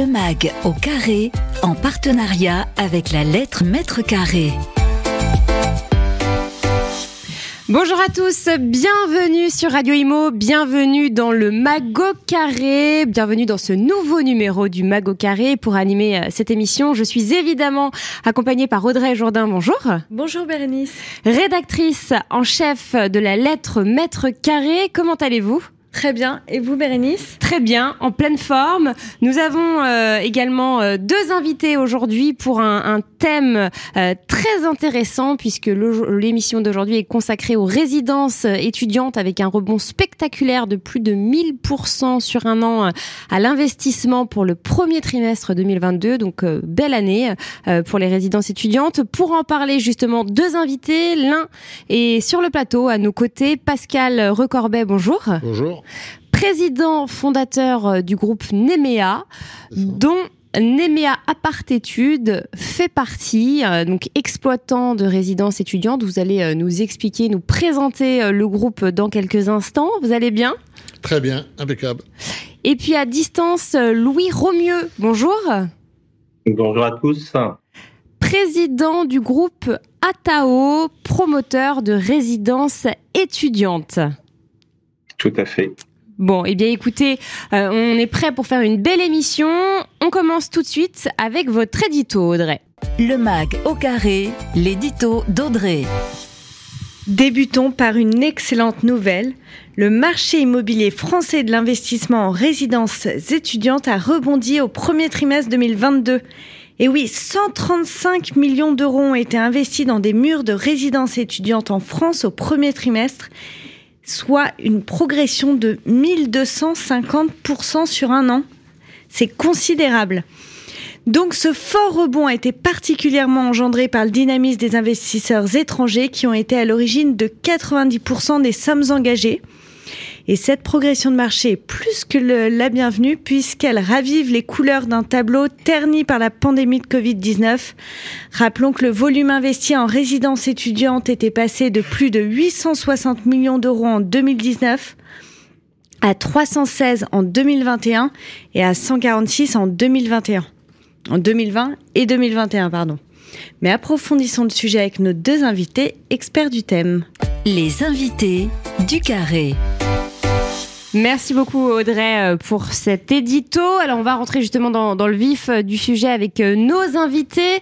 Le MAG au carré, en partenariat avec la lettre Mètre Carré. Bonjour à tous, bienvenue sur Radio Imo, bienvenue dans le Mago Carré, bienvenue dans ce nouveau numéro du Mago Carré. Pour animer euh, cette émission, je suis évidemment accompagnée par Audrey Jourdain. Bonjour. Bonjour Bérénice. Rédactrice en chef de la lettre Maître Carré, comment allez-vous? Très bien. Et vous, Bérénice Très bien, en pleine forme. Nous avons euh, également euh, deux invités aujourd'hui pour un, un thème euh, très intéressant puisque l'émission d'aujourd'hui est consacrée aux résidences étudiantes avec un rebond spectaculaire de plus de 1000% sur un an à l'investissement pour le premier trimestre 2022. Donc, belle année pour les résidences étudiantes. Pour en parler, justement, deux invités. L'un est sur le plateau à nos côtés. Pascal Recorbet, bonjour. Bonjour président fondateur euh, du groupe Nemea, dont Nemea Apartétude fait partie, euh, donc exploitant de résidences étudiantes. Vous allez euh, nous expliquer, nous présenter le groupe dans quelques instants. Vous allez bien? Très bien, impeccable. Et puis à distance, Louis Romieux, bonjour. Bonjour à tous. Président du groupe Atao, promoteur de résidences étudiantes. Tout à fait. Bon, eh bien écoutez, euh, on est prêt pour faire une belle émission. On commence tout de suite avec votre édito, Audrey. Le MAG au carré, l'édito d'Audrey. Débutons par une excellente nouvelle. Le marché immobilier français de l'investissement en résidences étudiantes a rebondi au premier trimestre 2022. Et oui, 135 millions d'euros ont été investis dans des murs de résidences étudiantes en France au premier trimestre soit une progression de 1250% sur un an. C'est considérable. Donc ce fort rebond a été particulièrement engendré par le dynamisme des investisseurs étrangers qui ont été à l'origine de 90% des sommes engagées. Et cette progression de marché est plus que la bienvenue puisqu'elle ravive les couleurs d'un tableau terni par la pandémie de Covid-19. Rappelons que le volume investi en résidence étudiante était passé de plus de 860 millions d'euros en 2019 à 316 en 2021 et à 146 en 2021. En 2020 et 2021, pardon. Mais approfondissons le sujet avec nos deux invités, experts du thème. Les invités du carré. Merci beaucoup Audrey euh, pour cet édito. Alors on va rentrer justement dans, le vif euh, du sujet avec euh, nos invités.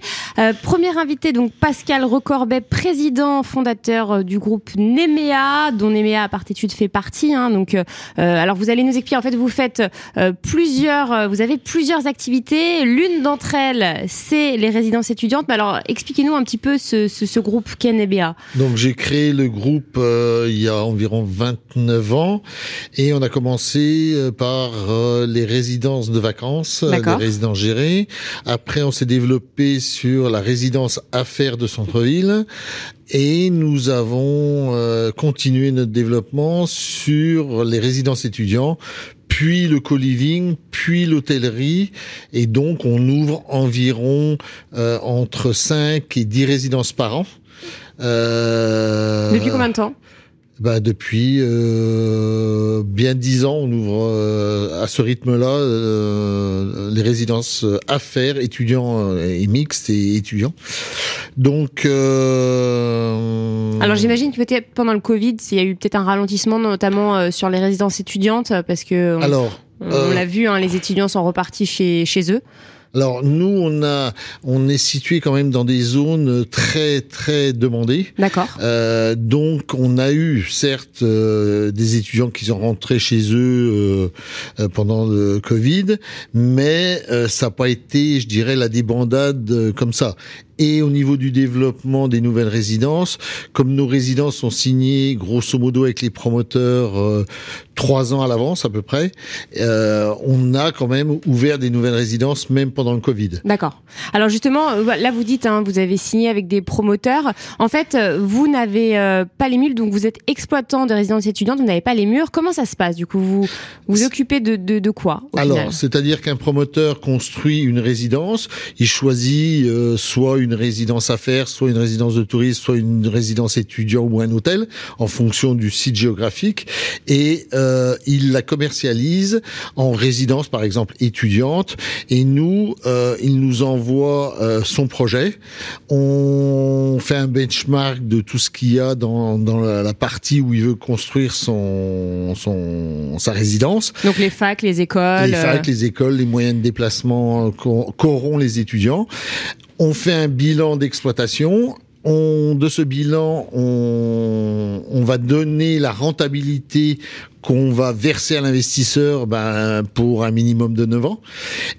Premier invité donc Pascal Recorbet, président fondateur du groupe Nemea, dont Nemea à Partitude fait partie. Hein, donc alors vous allez nous expliquer. En fait vous faites plusieurs, vous avez plusieurs activités. L'une d'entre elles c'est les résidences étudiantes. Mais alors expliquez-nous un petit peu ce, ce, groupe qu'est Nemea. Donc j'ai créé le groupe il y a environ 29 ans et a commencé euh, par euh, les résidences de vacances, euh, les résidences gérées. Après, on s'est développé sur la résidence affaires de centre-ville. Et nous avons continué notre développement sur les résidences étudiants, puis le co-living, puis l'hôtellerie. Et donc, on ouvre environ entre 5 et 10 résidences par an. Euh, Depuis combien de temps? Bah depuis euh, bien dix ans, on ouvre euh, à ce rythme-là euh, les résidences affaires, étudiants et mixtes et étudiants. Donc, alors j'imagine que peut-être pendant le Covid, il y a eu peut-être un ralentissement, notamment sur les résidences étudiantes, parce que on, alors on, l'a vu, hein, les étudiants sont repartis chez chez eux. Alors nous, on a, on est situé quand même dans des zones très très demandées. D'accord. Euh, donc on a eu certes euh, des étudiants qui sont rentrés chez eux euh, pendant le Covid, mais ça n'a pas été, je dirais, la débandade comme ça et au niveau du développement des nouvelles résidences, comme nos résidences sont signées grosso modo avec les promoteurs euh, trois ans à l'avance à peu près, euh, on a quand même ouvert des nouvelles résidences même pendant le Covid. D'accord. Alors justement, euh, là vous dites, hein, vous avez signé avec des promoteurs. En fait, vous n'avez pas les murs, donc vous êtes exploitant de résidences étudiantes, vous n'avez pas les murs. Comment ça se passe du coup? Vous vous occupez de, de, de quoi Alors, c'est-à-dire qu'un promoteur construit une résidence, il choisit soit une résidence affaires, soit une résidence de tourisme, soit une résidence étudiant ou un hôtel, en fonction du site géographique. Et euh, il la commercialise en résidence, par exemple, étudiante. Et nous, euh, il nous envoie euh, son projet. On fait un benchmark de tout ce qu'il y a dans, dans la, partie où il veut construire son, son sa résidence. Donc les facs, les écoles. Les facs, les écoles, les moyens de déplacement qu'auront les étudiants. On fait un bilan d'exploitation on, de ce bilan, on, on, va donner la rentabilité qu'on va verser à l'investisseur ben, pour un minimum de 9 ans.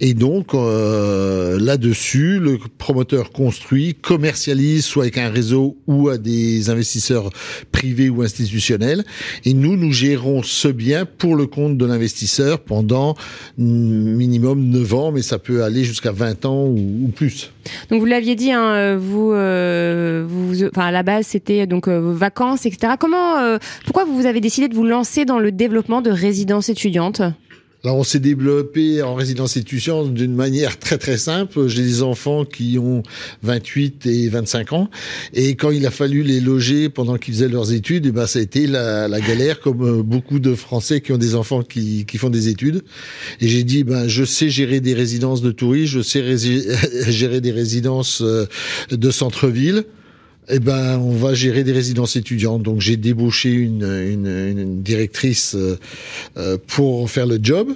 Et donc, euh, là-dessus, le promoteur construit, commercialise, soit avec un réseau ou à des investisseurs privés ou institutionnels. Et nous, nous gérons ce bien pour le compte de l'investisseur pendant minimum 9 ans, mais ça peut aller jusqu'à 20 ans ou, plus. Donc, vous l'aviez dit, hein, vous, euh, vous, enfin, à la base, c'était donc euh, vacances, etc. Comment, euh, pourquoi vous avez décidé de vous lancer dans le développement de résidences étudiantes on s'est développé en résidence étudiante d'une manière très très simple. J'ai des enfants qui ont 28 et 25 ans et quand il a fallu les loger pendant qu'ils faisaient leurs études, eh ben ça a été la, galère comme euh, beaucoup de Français qui ont des enfants qui, qui font des études. Et j'ai dit ben je sais gérer des résidences de touristes, je sais gérer des résidences euh, de centre-ville eh ben, on va gérer des résidences étudiantes. Donc, j'ai débauché une, une, une directrice euh, euh, pour faire le job.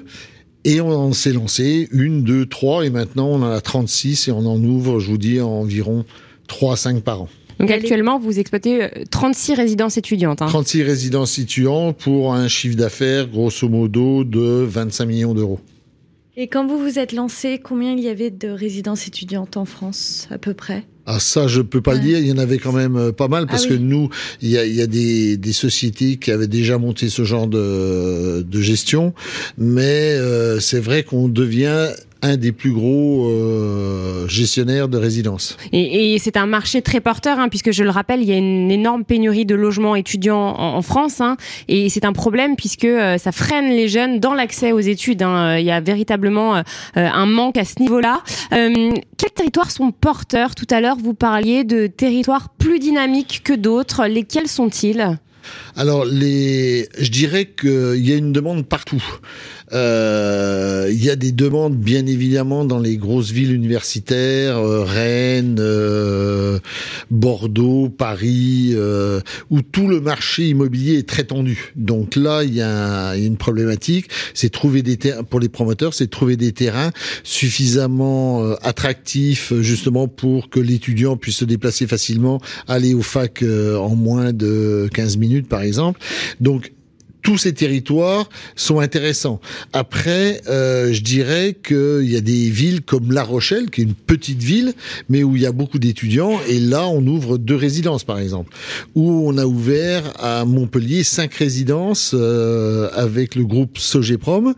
Et on, s'est lancé, une, deux, trois, et maintenant on en a 36 et on en ouvre, je vous dis, environ 3 à 5 par an. Donc actuellement, vous exploitez 36 euh, résidences étudiantes. Hein. 36 résidences étudiantes pour un chiffre d'affaires grosso modo de 25 millions d'euros. Et quand vous vous êtes lancé, combien il y avait de résidences étudiantes en France à peu près? Ah ça, je peux pas le dire. Il y en avait quand même euh, pas mal parce ah que nous, il y a, y a des, des, sociétés qui avaient déjà monté ce genre de, de gestion, mais euh, c'est vrai qu'on devient un des plus gros euh, gestionnaires de résidences. Et, et c'est un marché très porteur, hein, puisque je le rappelle, il y a une énorme pénurie de logements étudiants en, en France, hein, et c'est un problème puisque euh, ça freine les jeunes dans l'accès aux études. Hein. Il y a véritablement euh, un manque à ce niveau-là. Euh, quels territoires sont porteurs? Tout à l'heure, vous parliez de territoires plus dynamiques que d'autres. Lesquels sont-ils? Alors, les, je dirais qu'il y a une demande partout. Euh, il y a des demandes, bien évidemment, dans les grosses villes universitaires, euh, Rennes, euh, Bordeaux, Paris, où tout le marché immobilier est très tendu. Donc là, il y a, une problématique, c'est trouver des terrains pour les promoteurs, c'est trouver des terrains suffisamment attractifs, justement, pour que l'étudiant puisse se déplacer facilement, aller au fac en moins de 15 minutes, par exemple. Donc tous ces territoires sont intéressants. Après, euh, je dirais qu'il y a des villes comme La Rochelle, qui est une petite ville, mais où il y a beaucoup d'étudiants, et là, on ouvre deux résidences, par exemple. Où on a ouvert à Montpellier cinq résidences euh, avec le groupe Sogeprom.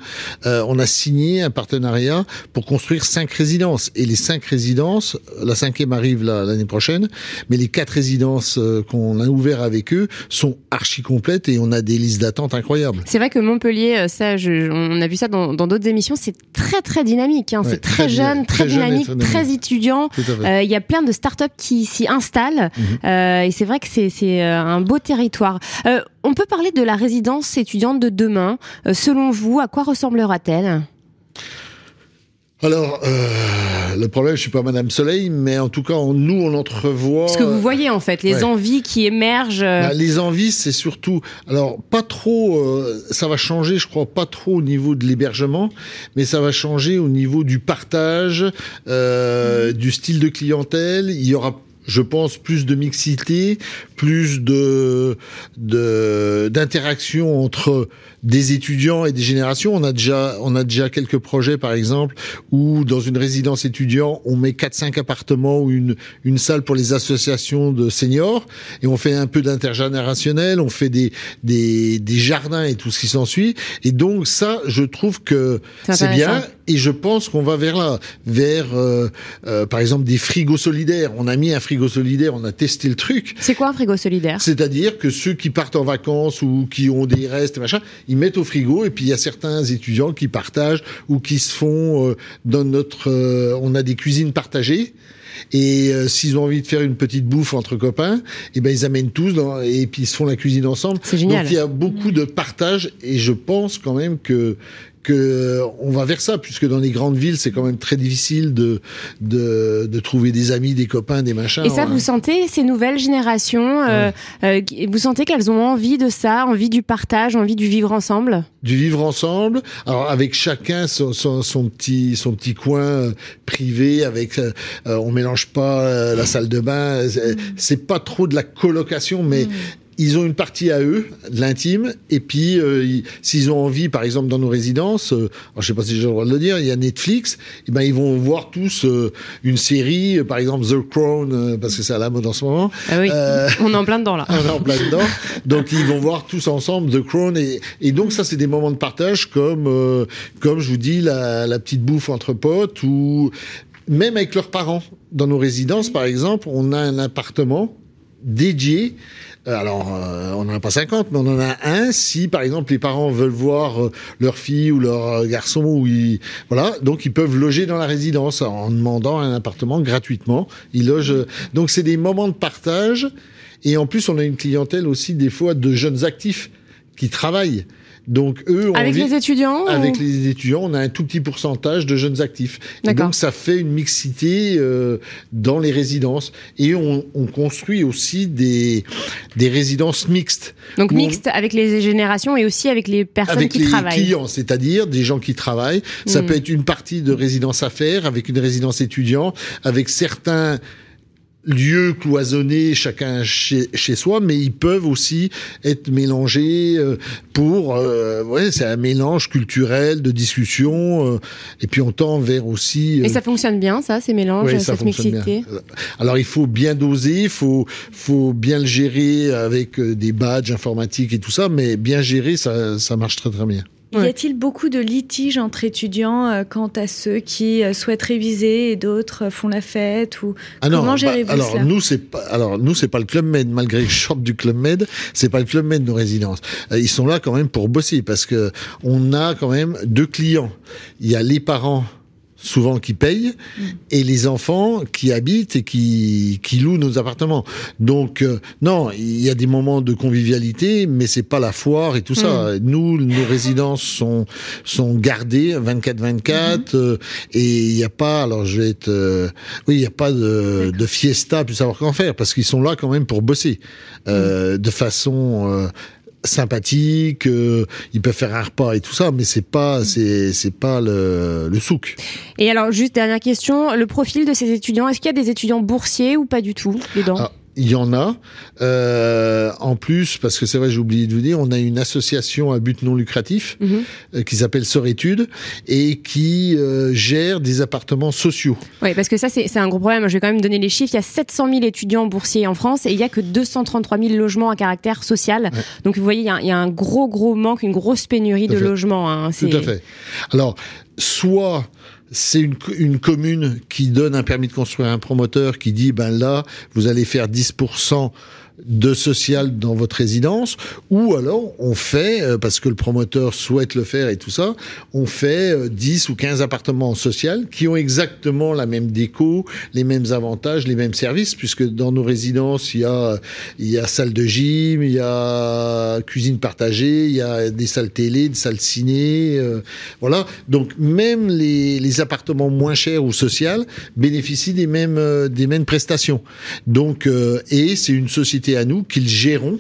Euh, on a signé un partenariat pour construire cinq résidences. Et les cinq résidences, la cinquième arrive l'année prochaine, mais les quatre résidences qu'on a ouvertes avec eux sont archi complètes et on a des listes d'attente incroyable. C'est vrai que Montpellier, euh, ça, on a vu ça dans d'autres émissions, c'est très très dynamique. Hein. c'est très, jeune, très, dynamique, très, étudiant. Euh, il y a plein de startups qui s'y installent mhm. euh, et c'est vrai que c'est un beau territoire. on peut parler de la résidence étudiante de demain. selon vous, à quoi ressemblera-t-elle? Alors, euh, le problème, je suis pas Madame Soleil, mais en tout cas, nous, on entrevoit. Ce que vous voyez en fait, les envies qui émergent. Euh. Bah, les envies, c'est surtout, alors pas trop, euh, ça va changer, je crois, pas trop au niveau de l'hébergement, mais ça va changer au niveau du partage, euh, du style de clientèle. Il y aura je pense, plus de mixité, plus de d'interaction entre des étudiants et des générations. On a déjà on a déjà quelques projets, par exemple, où dans une résidence étudiant, on met quatre cinq appartements ou une une salle pour les associations de seniors et on fait un peu d'intergénérationnel, on fait des des des jardins et tout ce qui s'ensuit. Et donc ça, je trouve que c'est bien et je pense qu'on va vers là, vers euh, euh, par exemple des frigos solidaires. On a mis un frigo solidaire, on a testé le truc. C'est quoi un frigo solidaire? C'est-à-dire que ceux qui partent en vacances ou qui ont des restes, machin, ils ils mettent au frigo et puis il y a certains étudiants qui partagent ou qui se font euh, dans notre, euh, on a des cuisines partagées. Et euh, s'ils ont envie de faire une petite bouffe entre copains, et eh ben ils amènent tous dans, et puis ils se font la cuisine ensemble. C'est génial. Donc il y a beaucoup de partage et je pense quand même que que on va vers ça, puisque dans les grandes villes, c'est quand même très difficile de, de, de trouver des amis, des copains, des machins. Et ça, vous sentez ces nouvelles générations, euh, euh, vous sentez qu'elles ont envie de ça, envie du partage, envie du vivre ensemble? Du vivre ensemble, alors avec chacun son, son, son petit son petit coin euh, privé, avec euh, on mélange pas la salle de bain, c'est pas trop de la colocation, mais mm ils ont une partie à eux, de l'intime, et puis euh, s'ils ont envie, par exemple dans nos résidences, euh, je sais pas si j'ai le droit de le dire, il y a Netflix, et eh ben ils vont voir tous euh, une série, par exemple The Crown, parce que c'est à la mode en ce moment. Ah oui, on est en plein dedans là. On est en plein dedans, donc ils vont voir tous ensemble The Crown, et, et donc ça c'est des moments de partage comme comme je vous dis la, la petite bouffe entre potes ou même avec leurs parents. Dans nos résidences, par exemple, on a un appartement dédié euh, alors, euh, on n'en a pas 50, mais on en a un si, par exemple, les parents veulent voir euh, leur fille ou leur garçon, ou ils, voilà, donc ils peuvent loger dans la résidence en demandant un appartement gratuitement. Ils logent. Donc, c'est des moments de partage. Et en plus, on a une clientèle aussi des fois de jeunes actifs qui travaillent. Donc eux, avec les étudiants, avec les étudiants, on a un tout petit pourcentage de jeunes actifs. Et donc ça fait une mixité euh, dans les résidences et on, on, construit aussi des des résidences mixtes. Donc mixtes avec les générations et aussi avec les personnes qui travaillent. Avec les clients, c'est-à-dire des gens qui travaillent. Ça hmm. peut être une partie de résidence à faire avec une résidence étudiant, avec certains lieux cloisonnés, chacun chez, chez, soi, mais ils peuvent aussi être mélangés euh, pour, euh, ouais, c'est un mélange culturel de discussion, euh, et puis on tend vers aussi. et ça fonctionne bien, ça, ces mélanges, cette mixité? Alors il faut bien doser, il faut, faut bien le gérer avec des badges informatiques et tout ça, mais bien gérer, ça, ça marche très très bien. Y a-t-il beaucoup de litiges entre étudiants euh, quant à ceux qui euh, souhaitent réviser et d'autres font la fête ou ah comment bah, alors, Nous c'est pas alors nous c'est pas le club Med malgré le short du club Med, c'est pas le club Med de nos résidences. Euh, ils sont là quand même pour bosser parce que on a quand même deux clients. Il y a les parents souvent qui payent, et les enfants qui habitent et qui, qui louent nos appartements. Donc, euh, non, il y a des moments de convivialité, mais c'est pas la foire et tout ça. Mm. Nous, nos résidences sont, sont gardées 24-24, mm-hmm. euh, et il n'y a pas, alors je vais être, euh, oui, il n'y a pas de, de fiesta, plus savoir qu'en faire, parce qu'ils sont là quand même pour bosser, mm. de façon sympathique, euh, ils peuvent faire un repas et tout ça, mais c'est pas c'est c'est pas le, le souk. Et alors juste dernière question, le profil de ces étudiants, est-ce qu'il y a des étudiants boursiers ou pas du tout dedans? Ah, il y en a. Euh, en plus, parce que c'est vrai, j'ai oublié de vous dire, on a une association à but non lucratif mhm. euh, qui s'appelle Soritude et qui euh, gère des appartements sociaux. Oui, parce que ça, c'est un gros problème. Je vais quand même donner les chiffres. Il y a 700 000 étudiants boursiers en France et il y a que 233 000 logements à caractère social. Donc, vous voyez, il y, a, il y, a, un gros, gros manque, une grosse pénurie de logements. Hein. Tout à fait. Alors, soit c'est une, une, commune qui donne un permis de construire à un promoteur qui dit ben là vous allez faire 10% de social dans votre résidence, ou alors on fait, euh, parce que le promoteur souhaite le faire et tout ça, on fait 10 euh, ou 15 appartements social qui ont exactement la même déco, les mêmes avantages, les mêmes services, puisque dans nos résidences, il y a, il y a salle de gym, il y a cuisine partagée, il y a des salles télé, des salles ciné, euh, voilà. Donc même les, les appartements moins chers ou sociaux bénéficient des mêmes, des mêmes prestations. Donc, et c'est une société à nous qu'ils gérons.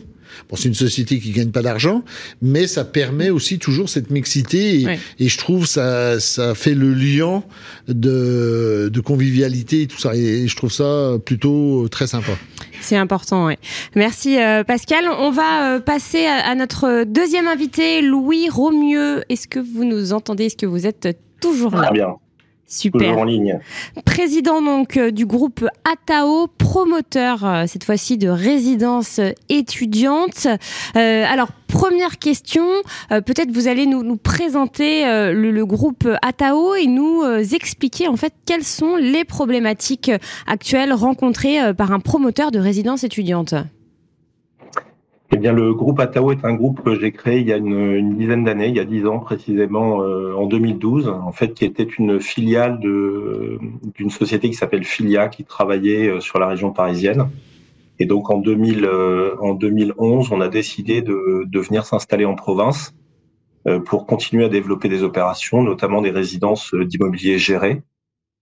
Bon, c'est une société qui gagne pas d'argent, mais ça permet aussi toujours cette mixité et, et, je trouve ça ça fait le lien de, de convivialité et tout ça et je trouve ça plutôt très sympa. C'est important, oui. Merci euh, Pascal. On va euh, passer à, à, notre deuxième invité, Louis Romieux. Est-ce que vous nous entendez? Est-ce que vous êtes toujours là? Très bien. Super. en ligne. Président donc euh, du groupe Atao, promoteur euh, cette fois-ci de résidence étudiante. Euh, alors première question, peut-être vous allez nous, nous présenter le, le, groupe Atao et nous expliquer en fait quelles sont les problématiques actuelles rencontrées par un promoteur de résidence étudiante. Eh bien, le groupe Atao est un groupe que j'ai créé il y a une, dizaine d'années, il y a dix ans précisément, euh, en 2012, en fait, qui était une filiale d'une société qui s'appelle Filia, qui travaillait euh, sur la région parisienne. Et donc en 2000, euh, en 2011, on a décidé de, de venir s'installer en province pour continuer à développer des opérations, notamment des résidences d'immobilier gérées.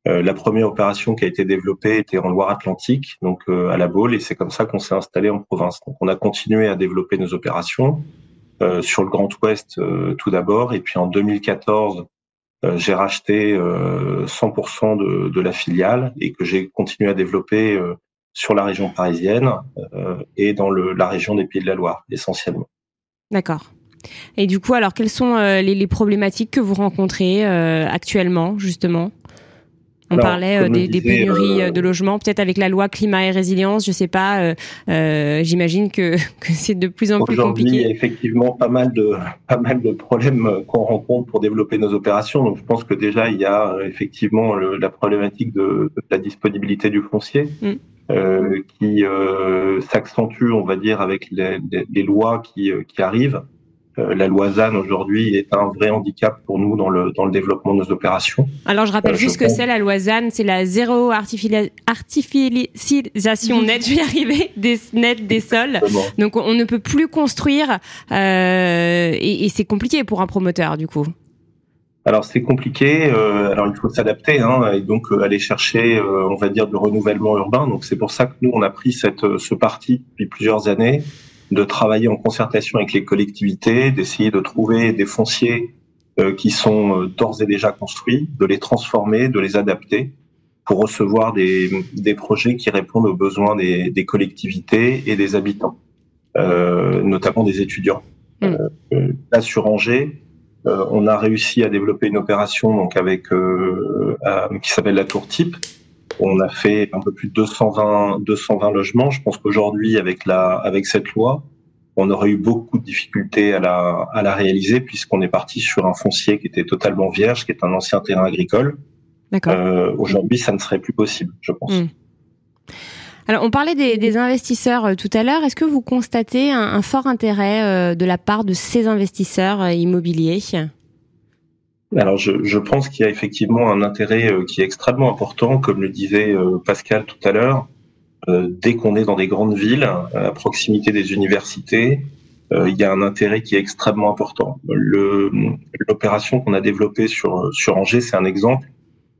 Euh, la première opération qui a été développée était en Loire-Atlantique, donc euh, à la Baule, et c'est comme ça qu'on s'est installé en province. Donc on a continué à développer nos opérations euh, sur le Grand Ouest tout d'abord, et puis en 2014, j'ai racheté 100% de, de, la filiale et que j'ai continué à développer sur la région parisienne et dans le, la région des Pays de la Loire essentiellement. D'accord. Et du coup, alors quelles sont les, les problématiques que vous rencontrez actuellement justement? On parlait euh, des, pénuries euh, de logements, peut-être avec la loi climat et résilience, je sais pas. Euh, j'imagine que, c'est de plus en plus compliqué. Il y a effectivement pas mal de pas mal de problèmes qu'on rencontre pour développer nos opérations. Donc je pense que déjà il y a effectivement la problématique de, la disponibilité du foncier. Mm. qui s'accentue, on va dire, avec les, lois qui, qui arrivent. Euh, la loi ZAN aujourd'hui est un vrai handicap pour nous dans le, dans le développement de nos opérations. Alors je rappelle euh, juste que c'est la loi ZAN, c'est la zéro artificialisation nette, je vais y arriver, des, net des sols. Donc on ne peut plus construire euh, et, et c'est compliqué pour un promoteur du coup. Alors c'est compliqué, euh, alors il faut s'adapter hein, et donc euh, aller chercher, euh, on va dire, du renouvellement urbain. Donc c'est pour ça que nous on a pris cette ce parti depuis plusieurs années de travailler en concertation avec les collectivités, d'essayer de trouver des fonciers euh, qui sont euh, d'ores et déjà construits, de les transformer, de les adapter pour recevoir des, des projets qui répondent aux besoins des, des collectivités et des habitants, euh, notamment des étudiants. Mmh. Euh, là, sur Angers, on a réussi à développer une opération donc avec qui s'appelle la Tour Type, on a fait un peu plus de 220, 220 logements. Je pense qu'aujourd'hui, avec la, avec cette loi, on aurait eu beaucoup de difficultés à la, à la réaliser puisqu'on est parti sur un foncier qui était totalement vierge, qui est un ancien terrain agricole. Euh, Aujourd'hui, ça ne serait plus possible, je pense. Hmm. Alors, on parlait des, investisseurs euh, tout à l'heure. Est-ce que vous constatez un, fort intérêt euh, de la part de ces investisseurs immobiliers? Alors je, pense qu'il y a effectivement un intérêt euh, qui est extrêmement important, comme le disait euh, Pascal tout à l'heure. Euh, dès qu'on est dans des grandes villes, à proximité des universités, il y a un intérêt qui est extrêmement important. L'opération qu'on a développée sur, sur Angers, c'est un exemple,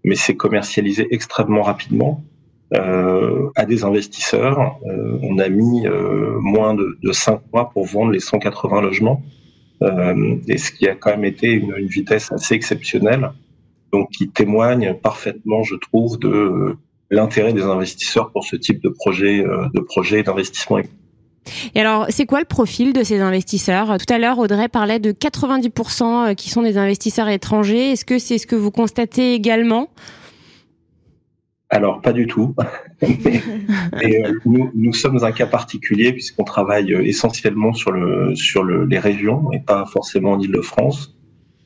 mais c'est commercialisé extrêmement rapidement à des investisseurs. on a mis moins de, de 5 mois pour vendre les 180 logements. Euh, et ce qui a quand même été une, vitesse assez exceptionnelle, donc qui témoigne parfaitement, je trouve, de l'intérêt des investisseurs pour ce type de projet, euh, de projet d'investissement. Et alors, c'est quoi le profil de ces investisseurs? Tout à l'heure, Audrey parlait de 90% euh, qui sont des investisseurs étrangers. Est-ce que c'est ce que vous constatez également? Alors, pas du tout. Euh, nous, nous, sommes un cas particulier puisqu'on travaille euh, essentiellement sur, le, sur le, les régions et pas forcément en Ile-de-France.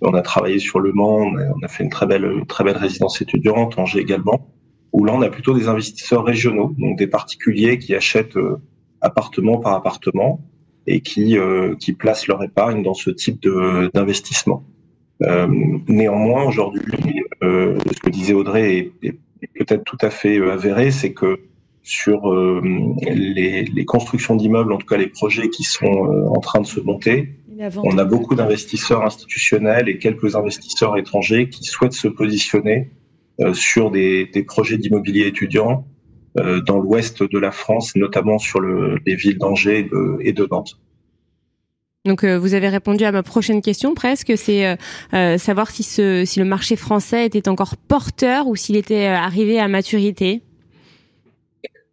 On a travaillé sur Le Mans, on a fait une très belle, très belle résidence étudiante, Angers également, où là, on a plutôt des investisseurs régionaux, donc des particuliers qui achètent euh, appartement par appartement et qui, qui placent leur épargne dans ce type d'investissement. néanmoins, aujourd'hui, ce que disait Audrey est, est peut-être tout à fait euh, avéré, c'est que sur euh, les, les, constructions d'immeubles, en tout cas les projets qui sont euh, en train de se monter, on a beaucoup d'investisseurs institutionnels et quelques investisseurs étrangers qui souhaitent se positionner sur des, des projets d'immobilier étudiant dans l'ouest de la France, notamment sur le, les villes d'Angers et de Nantes. Donc vous avez répondu à ma prochaine question presque, c'est euh, savoir si, le marché français était encore porteur ou s'il était arrivé à maturité.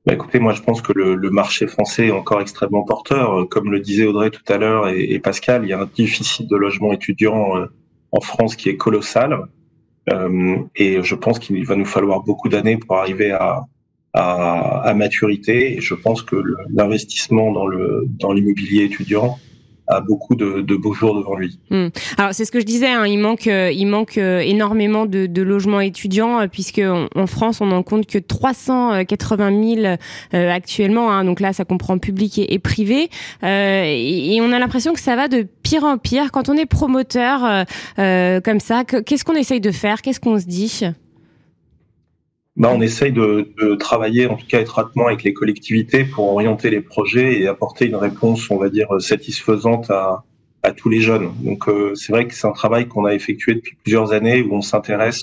Bah écoutez, moi je pense que le, marché français est encore extrêmement porteur. Comme le disait Audrey tout à l'heure et, Pascal, il y a un déficit de logements étudiants en France qui est colossal. Euh, et je pense qu'il va nous falloir beaucoup d'années pour arriver à, maturité. Et je pense que l'investissement dans l'immobilier étudiant a beaucoup de, de, beaux jours devant lui. Hmm. Alors c'est ce que je disais, hein, il manque, euh, il manque euh, énormément de, de, logements étudiants euh, puisque en, France on n'en compte que 380 000 actuellement. Hein, donc là ça comprend public et, privé et, et, on a l'impression que ça va de pire en pire. Quand on est promoteur comme ça, qu'est-ce qu'on essaye de faire? Qu'est-ce qu'on se dit? Bah, on essaye de, de, travailler en tout cas étroitement avec les collectivités pour orienter les projets et apporter une réponse, on va dire, satisfaisante à, à tous les jeunes. Donc euh, c'est vrai que c'est un travail qu'on a effectué depuis plusieurs années où on s'intéresse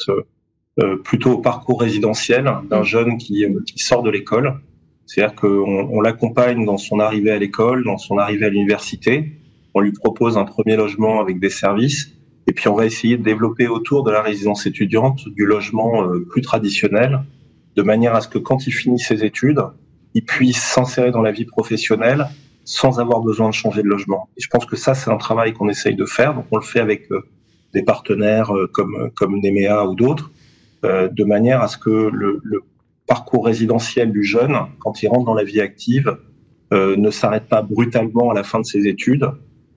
euh, plutôt au parcours résidentiel d'un jeune qui, qui sort de l'école. C'est-à-dire qu'on on, l'accompagne dans son arrivée à l'école, dans son arrivée à l'université. On lui propose un premier logement avec des services et puis on va essayer de développer autour de la résidence étudiante du logement euh, plus traditionnel, de manière à ce que quand il finit ses études, il puisse s'insérer dans la vie professionnelle sans avoir besoin de changer de logement. Et je pense que ça, c'est un travail qu'on essaye de faire. Donc on le fait avec euh, des partenaires euh, comme, comme Nemea ou d'autres, de manière à ce que le, le, parcours résidentiel du jeune, quand il rentre dans la vie active, ne s'arrête pas brutalement à la fin de ses études,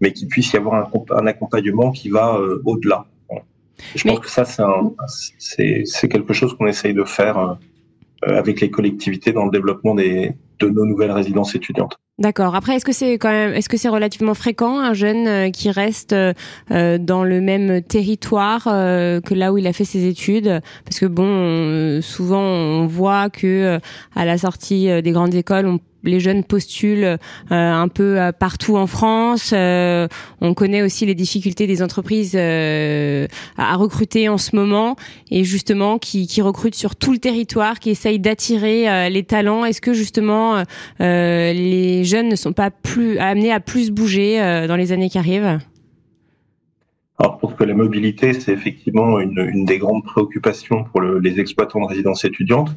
mais qu'il puisse y avoir un, accompagnement qui va euh, au-delà. Je pense que ça, c'est quelque chose qu'on essaye de faire euh, avec les collectivités dans le développement des, de nos nouvelles résidences étudiantes. D'accord. Après, est-ce que c'est quand même, est-ce que c'est relativement fréquent un jeune euh, qui reste dans le même territoire que là où il a fait ses études? Parce que bon, souvent on voit que à la sortie des grandes écoles, on les jeunes postulent euh, un peu euh, partout en France. Euh, on connaît aussi les difficultés des entreprises à recruter en ce moment et justement qui, recrutent sur tout le territoire, qui essayent d'attirer les talents. Est-ce que justement les jeunes ne sont pas plus amenés à plus bouger dans les années qui arrivent? Alors, pour que la mobilité, c'est effectivement une, des grandes préoccupations pour le, les exploitants de résidences étudiantes.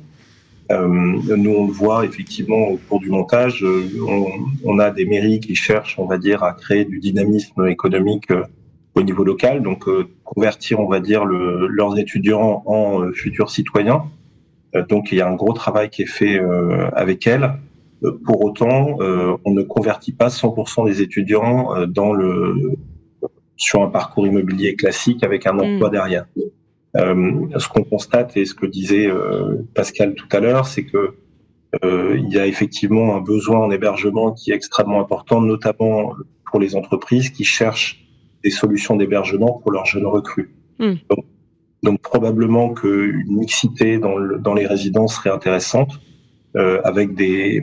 Euh, nous, on le voit effectivement au cours du montage. Euh, on, on, a des mairies qui cherchent, on va dire, à créer du dynamisme économique euh, au niveau local, donc convertir, on va dire, le, leurs étudiants en futurs citoyens. donc, il y a un gros travail qui est fait avec elles. Pour autant, on ne convertit pas 100% des étudiants dans le sur un parcours immobilier classique avec un emploi mmh. derrière. Euh, ce qu'on constate et ce que disait euh, Pascal tout à l'heure, c'est que euh, il y a effectivement un besoin en hébergement qui est extrêmement important, notamment pour les entreprises qui cherchent des solutions d'hébergement pour leurs jeunes recrues. Hmm. Donc, donc, probablement qu'une mixité dans, le, dans, les résidences serait intéressante, euh, avec des,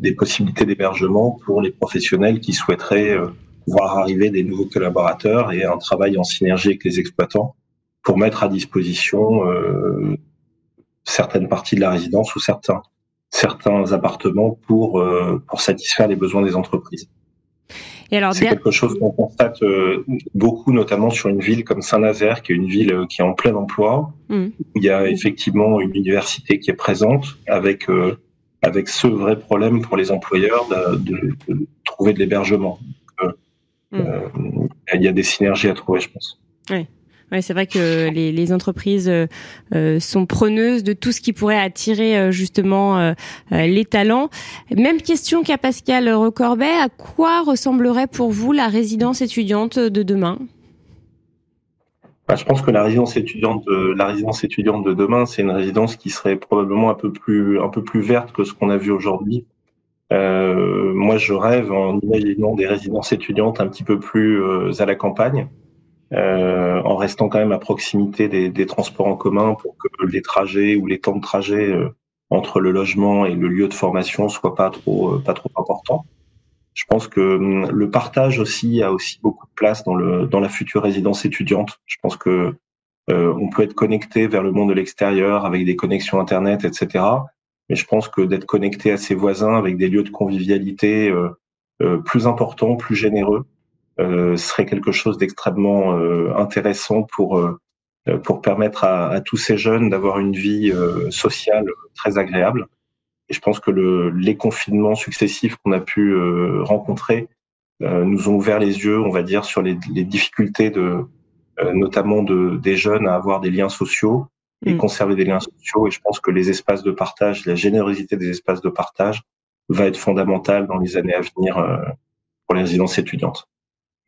des possibilités d'hébergement pour les professionnels qui souhaiteraient euh, voir arriver des nouveaux collaborateurs et un travail en synergie avec les exploitants pour mettre à disposition euh, certaines parties de la résidence ou certains certains appartements pour euh, pour satisfaire les besoins des entreprises. Et alors, c'est quelque chose qu'on constate euh, beaucoup, notamment sur une ville comme Saint-Nazaire, qui est une ville euh, qui est en plein emploi. Mmh. il y a effectivement une université qui est présente avec euh, avec ce vrai problème pour les employeurs de, de, de trouver de l'hébergement. Mmh. il y a des synergies à trouver, je pense. Oui. Ouais, c'est vrai que les, entreprises euh, euh, sont preneuses de tout ce qui pourrait attirer euh, justement les talents. Même question qu'à Pascal Recorbet. À quoi ressemblerait pour vous la résidence étudiante de demain? Bah, je pense que la résidence étudiante, de, la résidence étudiante de demain, c'est une résidence qui serait probablement un peu plus, un peu plus verte que ce qu'on a vu aujourd'hui. Moi, je rêve en imaginant des résidences étudiantes un petit peu plus à la campagne, euh, en restant quand même à proximité des, des, transports en commun pour que les trajets ou les temps de trajet euh, entre le logement et le lieu de formation soient pas trop euh, pas trop importants. Je pense que hum, le partage aussi a aussi beaucoup de place dans le dans la future résidence étudiante. Je pense que euh, on peut être connecté vers le monde de l'extérieur avec des connexions internet, etc. Mais je pense que d'être connecté à ses voisins avec des lieux de convivialité plus importants, plus généreux, euh, serait quelque chose d'extrêmement euh, intéressant pour euh, pour permettre à, à, tous ces jeunes d'avoir une vie sociale très agréable. Et je pense que le, les confinements successifs qu'on a pu rencontrer nous ont ouvert les yeux, on va dire, sur les, les difficultés de notamment de, des jeunes à avoir des liens sociaux et mm. conserver des liens sociaux. Et je pense que les espaces de partage, la générosité des espaces de partage va être fondamentale dans les années à venir pour les résidences étudiantes.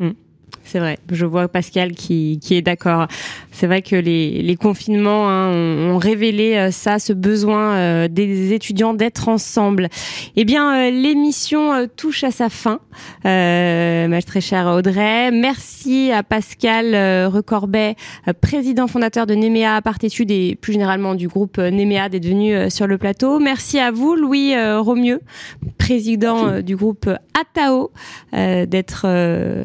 Mm. C'est vrai, je vois Pascal qui, qui est d'accord. C'est vrai que les, les confinements hein, ont, révélé euh, ça, ce besoin euh, des étudiants d'être ensemble. Eh bien, euh, l'émission touche à sa fin. Euh, ma très chère Audrey, merci à Pascal Recorbet, président fondateur de Nemea à Partétude et plus généralement du groupe Nemea d'être venu sur le plateau. Merci à vous, Louis Romieux, président du groupe Atao, d'être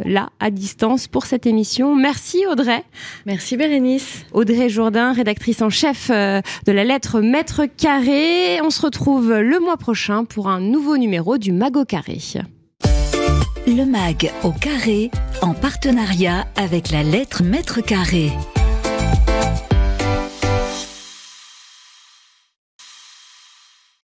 là à distance pour cette émission. Merci Audrey. Merci Bérénice. Audrey Jourdain, rédactrice en chef euh, de la lettre Maître Carré. On se retrouve le mois prochain pour un nouveau numéro du Mag au Carré. Le Mag au Carré, en partenariat avec la lettre Maître Carré.